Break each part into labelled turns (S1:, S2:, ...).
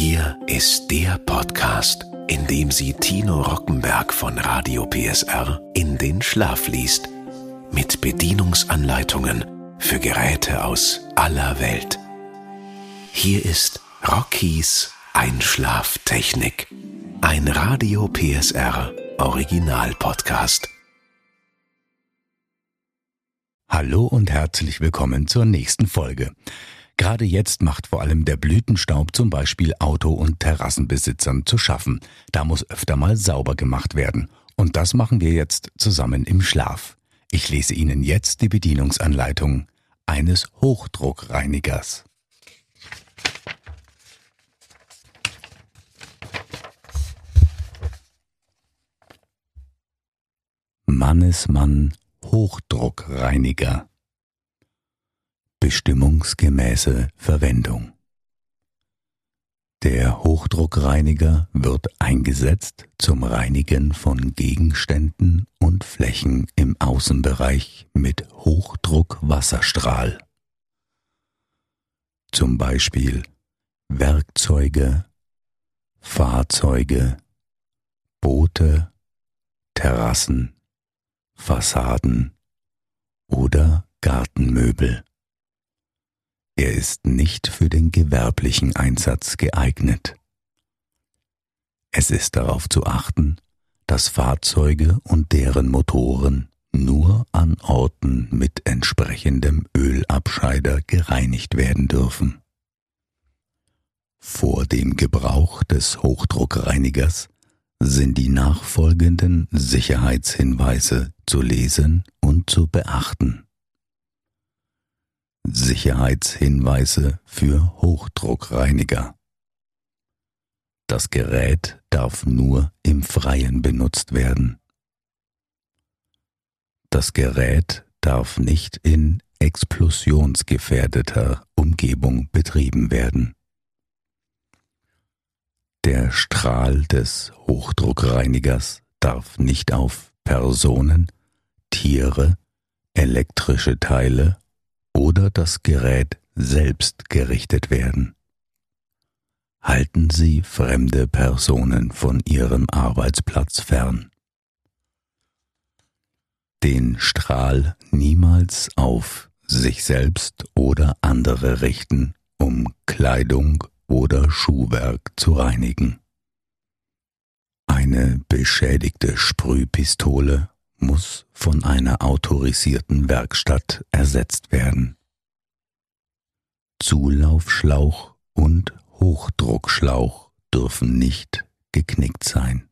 S1: Hier ist der Podcast, in dem sie Tino Rockenberg von Radio PSR in den Schlaf liest. Mit Bedienungsanleitungen für Geräte aus aller Welt. Hier ist Rockies Einschlaftechnik. Ein Radio PSR Original Podcast.
S2: Hallo und herzlich willkommen zur nächsten Folge. Gerade jetzt macht vor allem der Blütenstaub zum Beispiel Auto- und Terrassenbesitzern zu schaffen. Da muss öfter mal sauber gemacht werden. Und das machen wir jetzt zusammen im Schlaf. Ich lese Ihnen jetzt die Bedienungsanleitung eines Hochdruckreinigers. Mannesmann Hochdruckreiniger Bestimmungsgemäße Verwendung Der Hochdruckreiniger wird eingesetzt zum Reinigen von Gegenständen und Flächen im Außenbereich mit Hochdruckwasserstrahl. Zum Beispiel Werkzeuge, Fahrzeuge, Boote, Terrassen, Fassaden oder Gartenmöbel. Er ist nicht für den gewerblichen Einsatz geeignet. Es ist darauf zu achten, dass Fahrzeuge und deren Motoren nur an Orten mit entsprechendem Ölabscheider gereinigt werden dürfen. Vor dem Gebrauch des Hochdruckreinigers sind die nachfolgenden Sicherheitshinweise zu lesen und zu beachten. Sicherheitshinweise für Hochdruckreiniger. Das Gerät darf nur im Freien benutzt werden. Das Gerät darf nicht in explosionsgefährdeter Umgebung betrieben werden. Der Strahl des Hochdruckreinigers darf nicht auf Personen, Tiere, elektrische Teile oder das Gerät selbst gerichtet werden. Halten Sie fremde Personen von Ihrem Arbeitsplatz fern. Den Strahl niemals auf sich selbst oder andere richten, um Kleidung oder Schuhwerk zu reinigen. Eine beschädigte Sprühpistole muss von einer autorisierten Werkstatt ersetzt werden. Zulaufschlauch und Hochdruckschlauch dürfen nicht geknickt sein.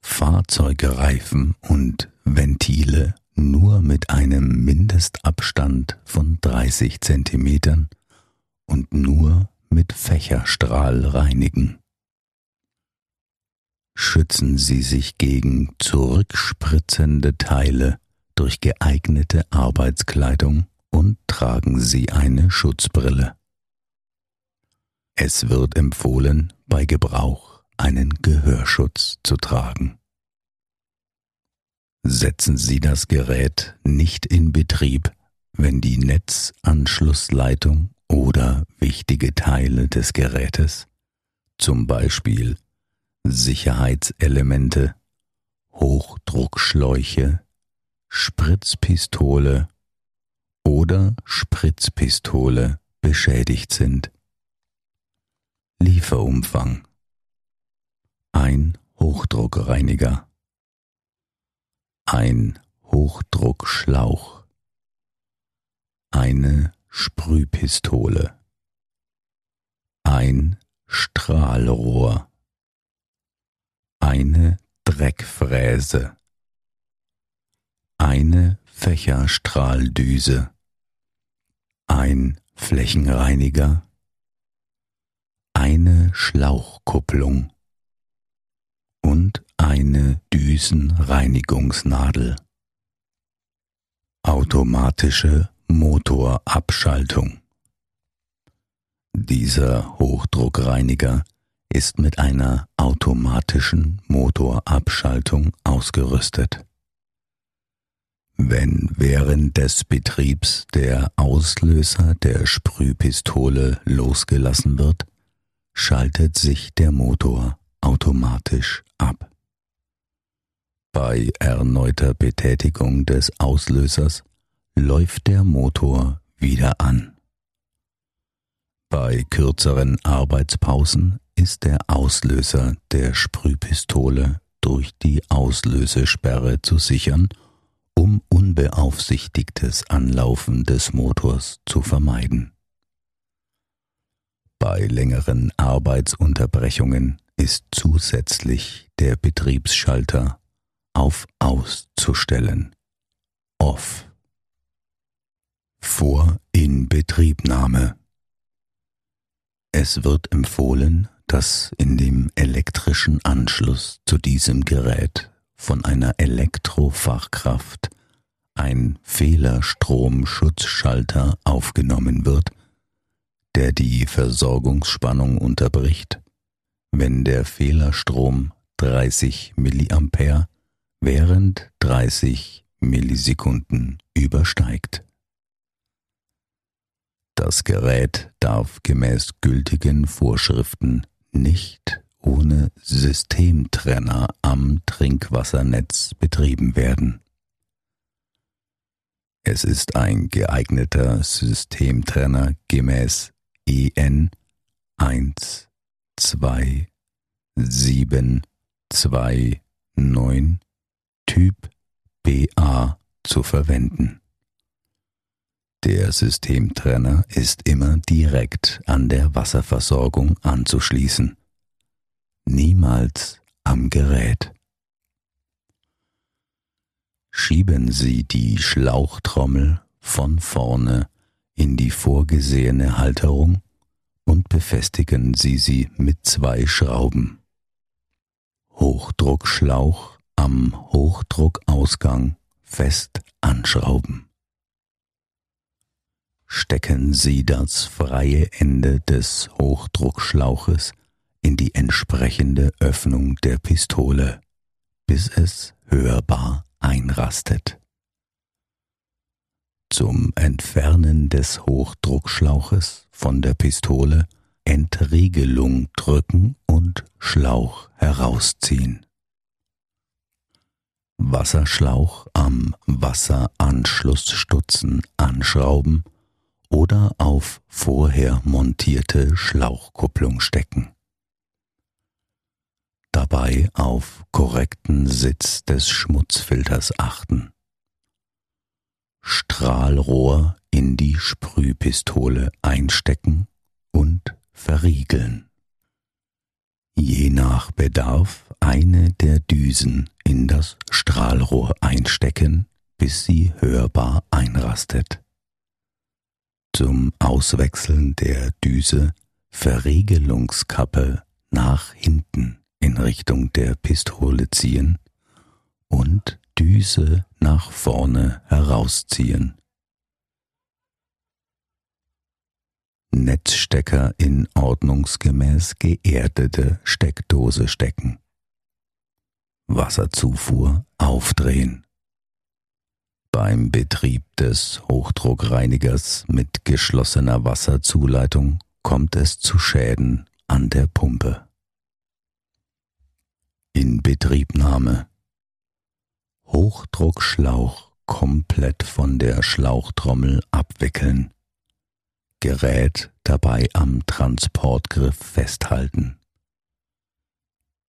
S2: Fahrzeugreifen und Ventile nur mit einem Mindestabstand von 30 Zentimetern und nur mit Fächerstrahl reinigen schützen Sie sich gegen zurückspritzende Teile durch geeignete Arbeitskleidung und tragen Sie eine Schutzbrille. Es wird empfohlen, bei Gebrauch einen Gehörschutz zu tragen. Setzen Sie das Gerät nicht in Betrieb, wenn die Netzanschlussleitung oder wichtige Teile des Gerätes, zum Beispiel Sicherheitselemente, Hochdruckschläuche, Spritzpistole oder Spritzpistole beschädigt sind. Lieferumfang. Ein Hochdruckreiniger. Ein Hochdruckschlauch. Eine Sprühpistole. Ein Strahlrohr eine Dreckfräse, eine Fächerstrahldüse, ein Flächenreiniger, eine Schlauchkupplung und eine Düsenreinigungsnadel. Automatische Motorabschaltung. Dieser Hochdruckreiniger ist mit einer automatischen Motorabschaltung ausgerüstet. Wenn während des Betriebs der Auslöser der Sprühpistole losgelassen wird, schaltet sich der Motor automatisch ab. Bei erneuter Betätigung des Auslösers läuft der Motor wieder an. Bei kürzeren Arbeitspausen ist der Auslöser der Sprühpistole durch die Auslösesperre zu sichern, um unbeaufsichtigtes Anlaufen des Motors zu vermeiden. Bei längeren Arbeitsunterbrechungen ist zusätzlich der Betriebsschalter auf Auszustellen. Off. Vor Inbetriebnahme. Es wird empfohlen, dass in dem elektrischen Anschluss zu diesem Gerät von einer Elektrofachkraft ein Fehlerstromschutzschalter aufgenommen wird, der die Versorgungsspannung unterbricht, wenn der Fehlerstrom 30 mA während 30 Millisekunden übersteigt. Das Gerät darf gemäß gültigen Vorschriften nicht ohne Systemtrenner am Trinkwassernetz betrieben werden. Es ist ein geeigneter Systemtrenner gemäß EN 1 2 7 2 9 Typ BA zu verwenden. Der Systemtrenner ist immer direkt an der Wasserversorgung anzuschließen, niemals am Gerät. Schieben Sie die Schlauchtrommel von vorne in die vorgesehene Halterung und befestigen Sie sie mit zwei Schrauben. Hochdruckschlauch am Hochdruckausgang fest anschrauben stecken Sie das freie Ende des Hochdruckschlauches in die entsprechende Öffnung der Pistole, bis es hörbar einrastet. Zum Entfernen des Hochdruckschlauches von der Pistole Entriegelung drücken und Schlauch herausziehen. Wasserschlauch am Wasseranschlussstutzen anschrauben oder auf vorher montierte Schlauchkupplung stecken. Dabei auf korrekten Sitz des Schmutzfilters achten. Strahlrohr in die Sprühpistole einstecken und verriegeln. Je nach Bedarf eine der Düsen in das Strahlrohr einstecken, bis sie hörbar einrastet zum Auswechseln der Düse Verriegelungskappe nach hinten in Richtung der Pistole ziehen und Düse nach vorne herausziehen. Netzstecker in ordnungsgemäß geerdete Steckdose stecken. Wasserzufuhr aufdrehen beim Betrieb des Hochdruckreinigers mit geschlossener Wasserzuleitung kommt es zu Schäden an der Pumpe. In Betriebnahme Hochdruckschlauch komplett von der Schlauchtrommel abwickeln. Gerät dabei am Transportgriff festhalten.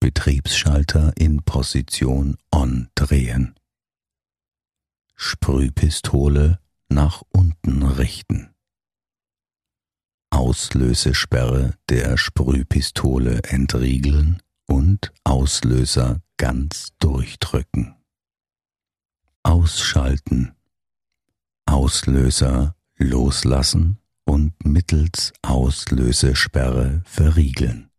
S2: Betriebsschalter in Position On drehen. Sprühpistole nach unten richten. Auslösesperre der Sprühpistole entriegeln und Auslöser ganz durchdrücken. Ausschalten. Auslöser loslassen und mittels Auslösesperre verriegeln.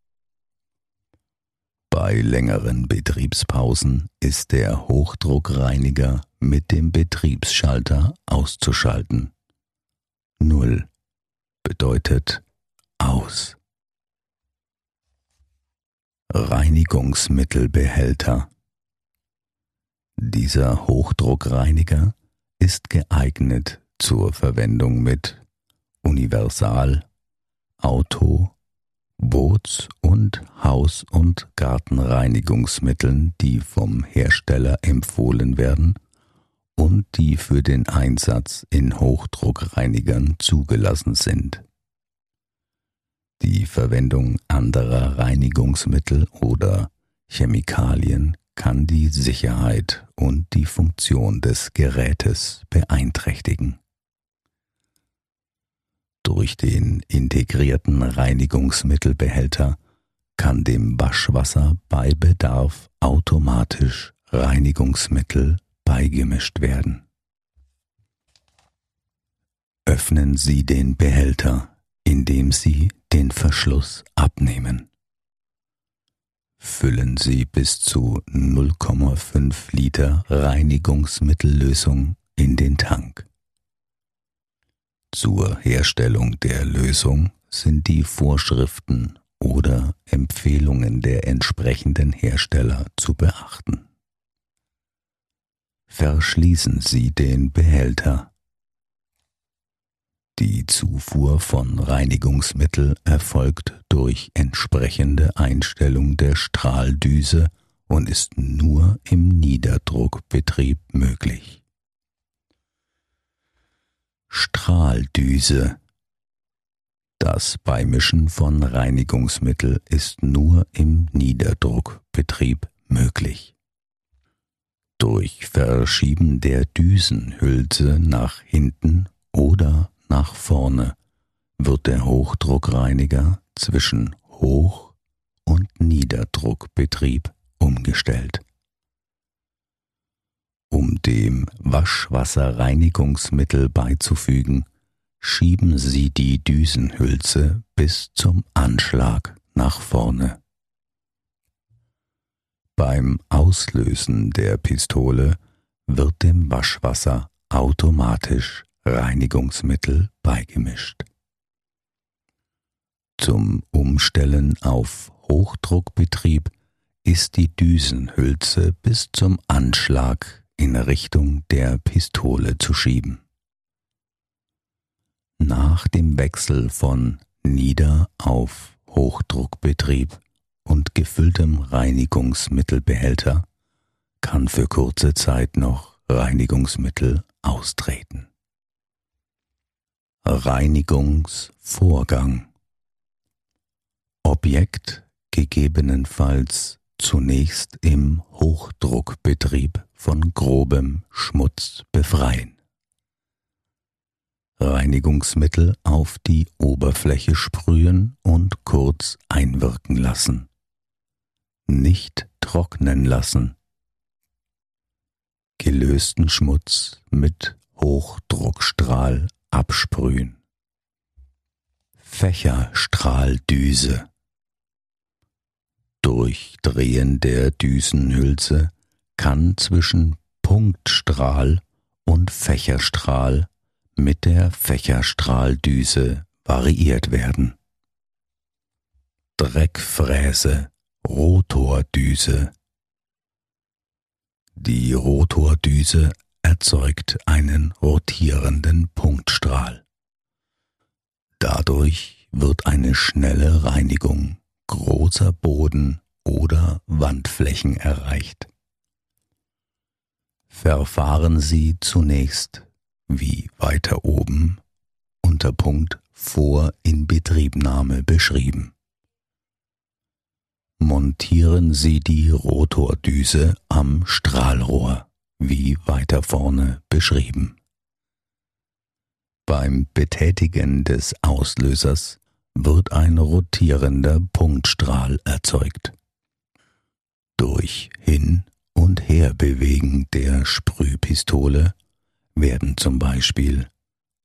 S2: Bei längeren Betriebspausen ist der Hochdruckreiniger mit dem Betriebsschalter auszuschalten. Null bedeutet aus. Reinigungsmittelbehälter. Dieser Hochdruckreiniger ist geeignet zur Verwendung mit Universal, Auto, Boot Putz- und Haus- und Gartenreinigungsmitteln, die vom Hersteller empfohlen werden und die für den Einsatz in Hochdruckreinigern zugelassen sind. Die Verwendung anderer Reinigungsmittel oder Chemikalien kann die Sicherheit und die Funktion des Gerätes beeinträchtigen. Durch den integrierten Reinigungsmittelbehälter kann dem Waschwasser bei Bedarf automatisch Reinigungsmittel beigemischt werden. Öffnen Sie den Behälter, indem Sie den Verschluss abnehmen. Füllen Sie bis zu 0,5 Liter Reinigungsmittellösung in den Tank. Zur Herstellung der Lösung sind die Vorschriften oder Empfehlungen der entsprechenden Hersteller zu beachten. Verschließen Sie den Behälter. Die Zufuhr von Reinigungsmittel erfolgt durch entsprechende Einstellung der Strahldüse und ist nur im Niederdruckbetrieb möglich. Strahldüse. Das Beimischen von Reinigungsmittel ist nur im Niederdruckbetrieb möglich. Durch Verschieben der Düsenhülse nach hinten oder nach vorne wird der Hochdruckreiniger zwischen Hoch- und Niederdruckbetrieb umgestellt um dem Waschwasserreinigungsmittel beizufügen, schieben Sie die Düsenhülse bis zum Anschlag nach vorne. Beim Auslösen der Pistole wird dem Waschwasser automatisch Reinigungsmittel beigemischt. Zum Umstellen auf Hochdruckbetrieb ist die Düsenhülse bis zum Anschlag in Richtung der Pistole zu schieben. Nach dem Wechsel von Nieder- auf Hochdruckbetrieb und gefülltem Reinigungsmittelbehälter kann für kurze Zeit noch Reinigungsmittel austreten. Reinigungsvorgang Objekt gegebenenfalls zunächst im Hochdruckbetrieb von grobem Schmutz befreien. Reinigungsmittel auf die Oberfläche sprühen und kurz einwirken lassen. Nicht trocknen lassen. Gelösten Schmutz mit Hochdruckstrahl absprühen. Fächerstrahldüse Durchdrehen der Düsenhülse kann zwischen Punktstrahl und Fächerstrahl mit der Fächerstrahldüse variiert werden. Dreckfräse, Rotordüse. Die Rotordüse erzeugt einen rotierenden Punktstrahl. Dadurch wird eine schnelle Reinigung großer Boden oder Wandflächen erreicht. Verfahren Sie zunächst, wie weiter oben, unter Punkt vor Inbetriebnahme beschrieben. Montieren Sie die Rotordüse am Strahlrohr, wie weiter vorne beschrieben. Beim Betätigen des Auslösers wird ein rotierender Punktstrahl erzeugt. Durch Hin- und Herbewegen der Sprühpistole werden zum Beispiel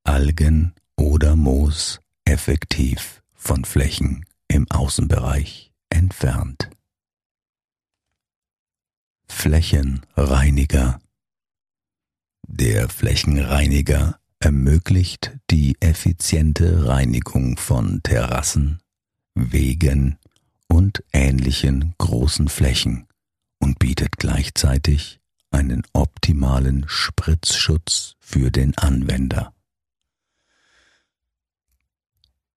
S2: Algen oder Moos effektiv von Flächen im Außenbereich entfernt. Flächenreiniger Der Flächenreiniger ermöglicht die effiziente Reinigung von Terrassen, Wegen und ähnlichen großen Flächen und bietet gleichzeitig einen optimalen Spritzschutz für den Anwender.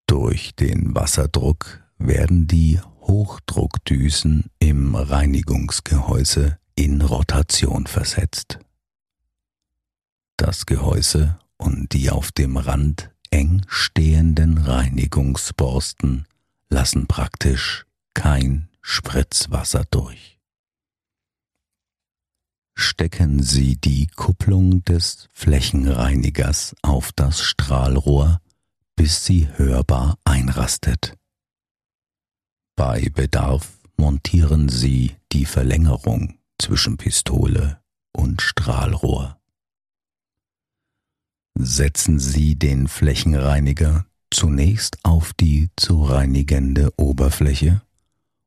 S2: Durch den Wasserdruck werden die Hochdruckdüsen im Reinigungsgehäuse in Rotation versetzt. Das Gehäuse und die auf dem Rand eng stehenden Reinigungsborsten lassen praktisch kein Spritzwasser durch. Stecken Sie die Kupplung des Flächenreinigers auf das Strahlrohr, bis sie hörbar einrastet. Bei Bedarf montieren Sie die Verlängerung zwischen Pistole und Strahlrohr. Setzen Sie den Flächenreiniger zunächst auf die zu reinigende Oberfläche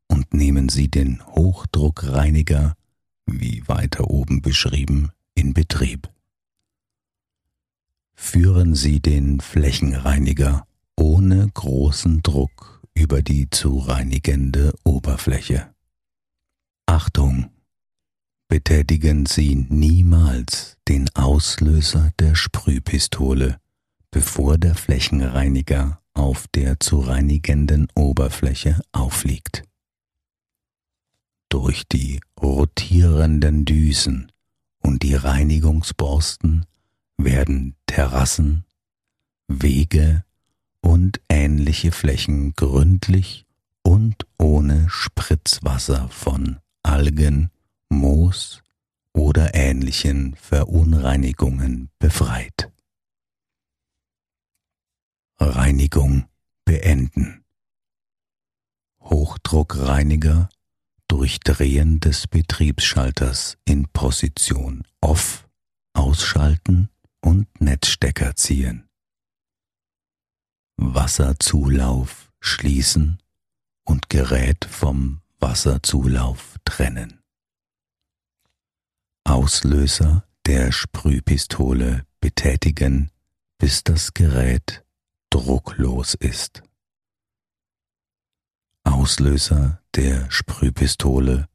S2: und nehmen Sie den Hochdruckreiniger, wie weiter oben beschrieben, in Betrieb. Führen Sie den Flächenreiniger ohne großen Druck über die zu reinigende Oberfläche. Achtung! Betätigen Sie niemals den Auslöser der Sprühpistole, bevor der Flächenreiniger auf der zu reinigenden Oberfläche aufliegt. Durch die rotierenden Düsen und die Reinigungsborsten werden Terrassen, Wege und ähnliche Flächen gründlich und ohne Spritzwasser von Algen, Moos oder ähnlichen Verunreinigungen befreit. Reinigung beenden. Hochdruckreiniger durch Drehen des Betriebsschalters in Position Off ausschalten und Netzstecker ziehen. Wasserzulauf schließen und Gerät vom Wasserzulauf trennen. Auslöser der Sprühpistole betätigen, bis das Gerät drucklos ist. Auslöser der Sprühpistole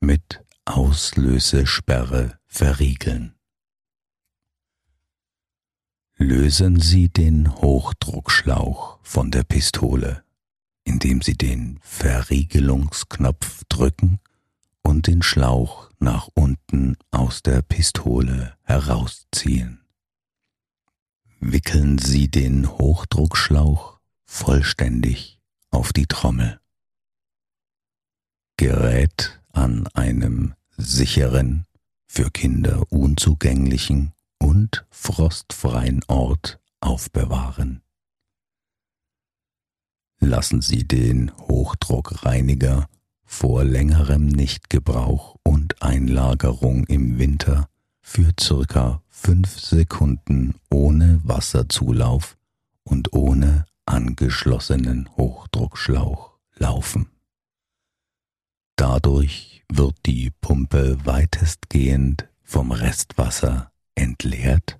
S2: mit Auslösesperre verriegeln. Lösen Sie den Hochdruckschlauch von der Pistole, indem Sie den Verriegelungsknopf drücken und den Schlauch nach unten aus der Pistole herausziehen. Wickeln Sie den Hochdruckschlauch vollständig auf die Trommel. Gerät an einem sicheren, für Kinder unzugänglichen und frostfreien Ort aufbewahren. Lassen Sie den Hochdruckreiniger vor längerem Nichtgebrauch und Einlagerung im Winter für circa fünf Sekunden ohne Wasserzulauf und ohne angeschlossenen Hochdruckschlauch laufen. Dadurch wird die Pumpe weitestgehend vom Restwasser entleert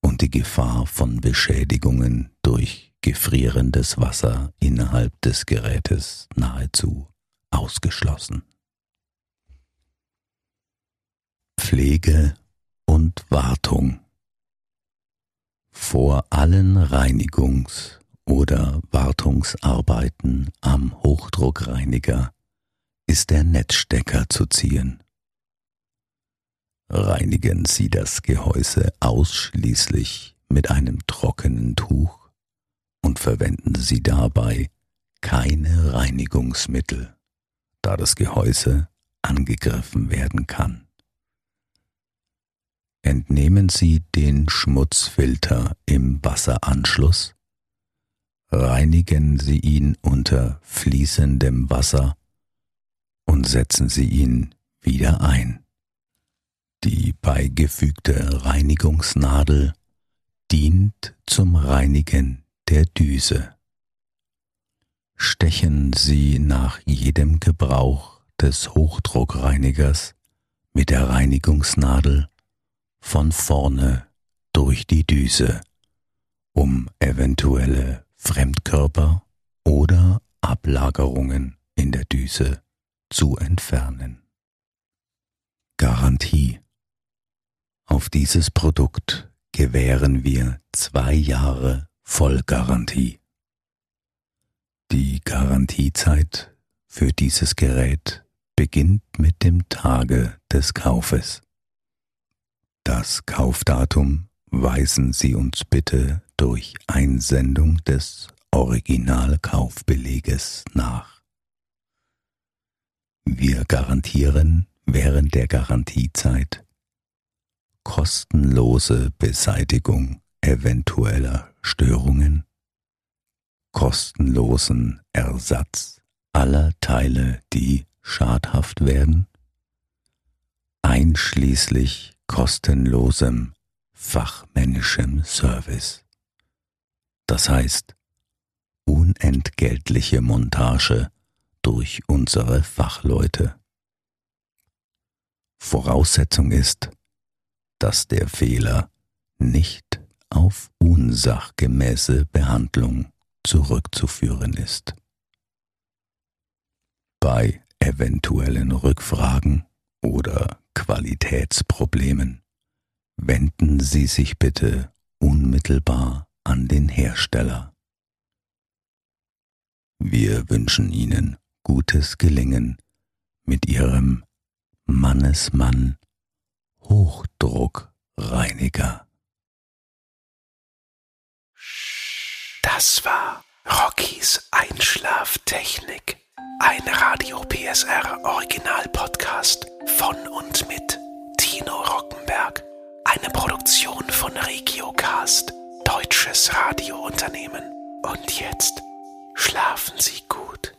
S2: und die Gefahr von Beschädigungen durch gefrierendes Wasser innerhalb des Gerätes nahezu ausgeschlossen. Pflege und Wartung Vor allen Reinigungs- oder Wartungsarbeiten am Hochdruckreiniger ist der Netzstecker zu ziehen. Reinigen Sie das Gehäuse ausschließlich mit einem trockenen Tuch und verwenden Sie dabei keine Reinigungsmittel da das Gehäuse angegriffen werden kann. Entnehmen Sie den Schmutzfilter im Wasseranschluss, reinigen Sie ihn unter fließendem Wasser und setzen Sie ihn wieder ein. Die beigefügte Reinigungsnadel dient zum Reinigen der Düse stechen Sie nach jedem Gebrauch des Hochdruckreinigers mit der Reinigungsnadel von vorne durch die Düse, um eventuelle Fremdkörper oder Ablagerungen in der Düse zu entfernen. Garantie Auf dieses Produkt gewähren wir zwei Jahre Vollgarantie. Die Garantiezeit für dieses Gerät beginnt mit dem Tage des Kaufes. Das Kaufdatum weisen Sie uns bitte durch Einsendung des Originalkaufbeleges nach. Wir garantieren während der Garantiezeit kostenlose Beseitigung eventueller Störungen, kostenlosen Ersatz aller Teile, die schadhaft werden, einschließlich kostenlosem fachmännischem Service. Das heißt, unentgeltliche Montage durch unsere Fachleute. Voraussetzung ist, dass der Fehler nicht auf unsachgemäße Behandlung zurückzuführen ist. Bei eventuellen Rückfragen oder Qualitätsproblemen wenden Sie sich bitte unmittelbar an den Hersteller. Wir wünschen Ihnen gutes Gelingen mit Ihrem Mannesmann Hochdruckreiniger.
S1: Das war Rockys Einschlaftechnik. Ein Radio PSR Original Podcast von und mit Tino Rockenberg. Eine Produktion von Regiocast, deutsches Radiounternehmen. Und jetzt schlafen Sie gut.